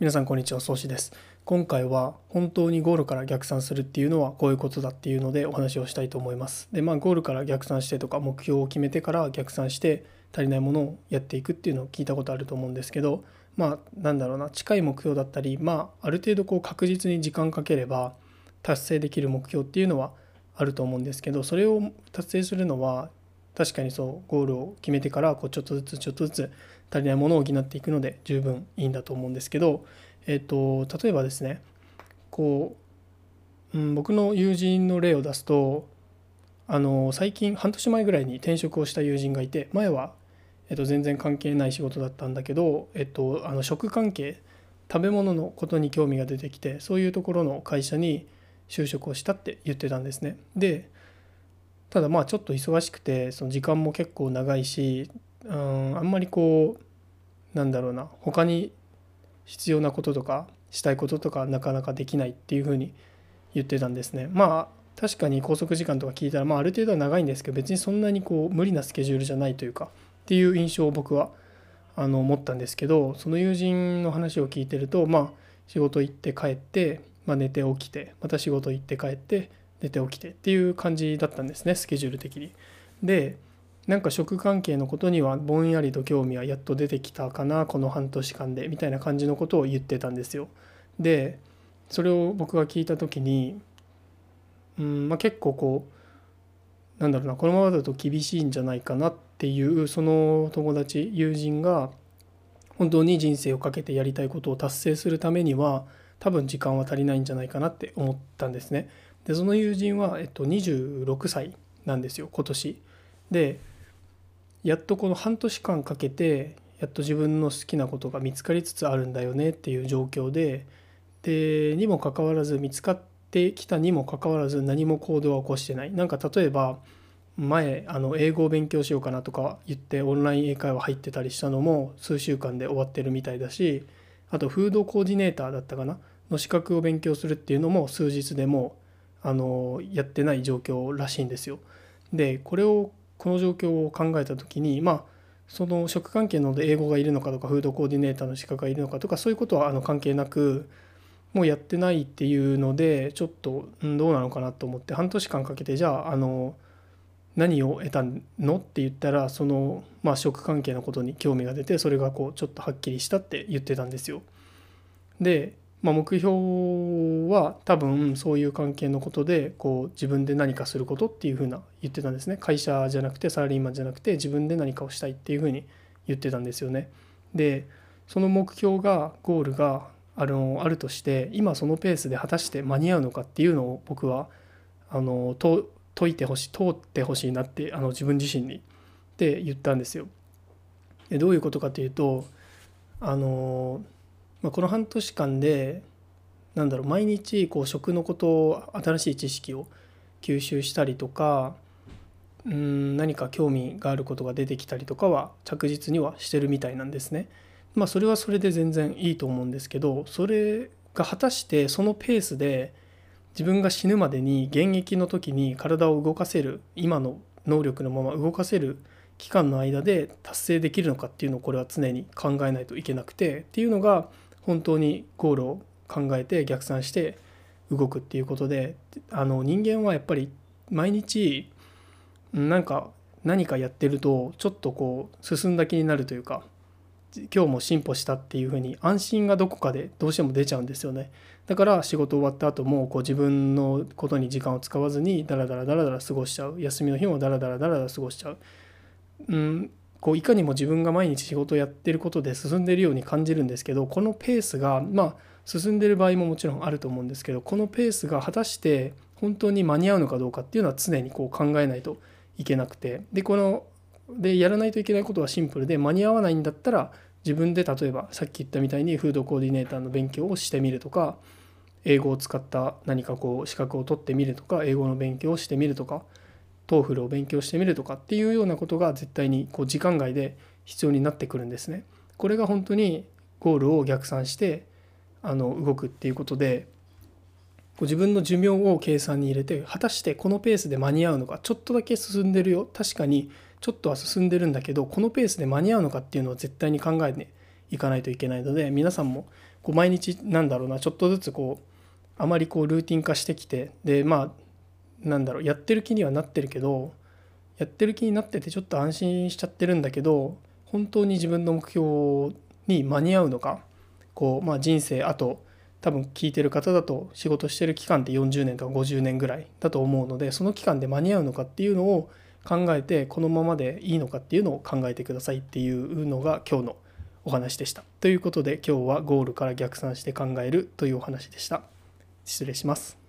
皆さんこんにちは、宗師です。今回は本当にゴールから逆算するっていうのはこういうことだっていうのでお話をしたいと思います。で、まあゴールから逆算してとか目標を決めてから逆算して足りないものをやっていくっていうのを聞いたことあると思うんですけど、まあなんだろうな、近い目標だったり、まあある程度こう確実に時間かければ達成できる目標っていうのはあると思うんですけど、それを達成するのは確かにそうゴールを決めてからこうちょっとずつちょっとずつ足りないものを補っていくので十分いいんだと思うんですけど、えっと例えばですねこう、うん、僕の友人の例を出すとあの最近半年前ぐらいに転職をした友人がいて前は、えっと、全然関係ない仕事だったんだけど、えっと、あの食関係食べ物のことに興味が出てきてそういうところの会社に就職をしたって言ってたんですね。でただまあちょっと忙しくてその時間も結構長いしうんあんまりこうなんだろうな他に必要なこととかしたいこととかなかなかできないっていうふうに言ってたんですね。まあ確かに拘束時間とか聞いたら、まあ、ある程度は長いんですけど別にそんなにこう無理なスケジュールじゃないというかっていう印象を僕はあの持ったんですけどその友人の話を聞いてるとまあ仕事行って帰って、まあ、寝て起きてまた仕事行って帰って寝て起きてっていう感じだったんですねスケジュール的に。でなんか食関係のことにはぼんやりと興味はやっと出てきたかなこの半年間でみたいな感じのことを言ってたんですよ。でそれを僕が聞いた時にうんまあ結構こうなんだろうなこのままだと厳しいんじゃないかなっていうその友達友人が本当に人生をかけてやりたいことを達成するためには多分時間は足りないんじゃないかなって思ったんですね。でその友人は、えっと、26歳なんですよ今年。でやっとこの半年間かけてやっと自分の好きなことが見つかりつつあるんだよねっていう状況ででにもかかわらず見つかってきたにもかかわらず何も行動は起こしてないなんか例えば前あの英語を勉強しようかなとか言ってオンライン英会話入ってたりしたのも数週間で終わってるみたいだしあとフードコーディネーターだったかな？の資格を勉強するっていうのも数日でもあのやってない状況らしいんですよ。でこれをこの状況を考えた時にまあその職関係ので英語がいるのかとかフードコーディネーターの資格がいるのかとかそういうことはあの関係なくもうやってないっていうのでちょっと、ん、どうなのかなと思って半年間かけてじゃああの何を得たのって言ったらその、まあ、職関係のことに興味が出てそれがこうちょっとはっきりしたって言ってたんですよ。でまあ、目標は多分そういう関係のことでこう自分で何かすることっていうふうな言ってたんですね会社じゃなくてサラリーマンじゃなくて自分で何かをしたいっていうふうに言ってたんですよね。でその目標がゴールがあのあるとして今そのペースで果たして間に合うのかっていうのを僕はあの問いてほしい通ってほしいなってあの自分自身にって言ったんですよ。でどういうことかというとあのまあ、この半年間でなんだろう毎日こう食のことを新しい知識を吸収したりとかうん何か興味があることが出てきたりとかは着実にはしてるみたいなんですね。まあそれはそれで全然いいと思うんですけどそれが果たしてそのペースで自分が死ぬまでに現役の時に体を動かせる今の能力のまま動かせる期間の間で達成できるのかっていうのをこれは常に考えないといけなくてっていうのが本当にゴールを考えて逆算して動くっていうことであの人間はやっぱり毎日なんか何かやってるとちょっとこう進んだ気になるというか今日も進歩したっていうふうに安心がどこかでどうしても出ちゃうんですよね。だから仕事終わった後もこう自分のことに時間を使わずにダラダラダラダラ過ごしちゃう。休みの日もダラダラダラダラ過ごしちゃう、うん、こういかにも自分が毎日仕事をやってることで進んでるように感じるんですけどこのペースがまあ進んでる場合ももちろんあると思うんですけどこのペースが果たして本当に間に合うのかどうかっていうのは常にこう考えないといけなくてでこのでやらないといけないことはシンプルで間に合わないんだったら自分で例えばさっき言ったみたいにフードコーディネーターの勉強をしてみるとか英語を使った何かこう資格を取ってみるとか英語の勉強をしてみるとかTOEFL を勉強してみるとかっていうようなことが絶対にこう時間外で必要になってくるんですね。これが本当にゴールを逆算してあの動くっていうことでこう自分の寿命を計算に入れて果たしてこのペースで間に合うのかちょっとだけ進んでるよ確かにちょっとは進んでるんだけどこのペースで間に合うのかっていうのを絶対に考えていかないといけないので皆さんもこう毎日なんだろうなちょっとずつこうあまりこうルーティン化してきてでまあなんだろうやってる気にはなってるけどやってる気になっててちょっと安心しちゃってるんだけど本当に自分の目標に間に合うのかこう、まあ、人生あと多分聞いてる方だと仕事してる期間って40年とか50年ぐらいだと思うのでその期間で間に合うのかっていうのを考えてこのままでいいのかっていうのを考えてくださいっていうのが今日のお話でした。ということで今日はゴールから逆算して考えるというお話でした。失礼します。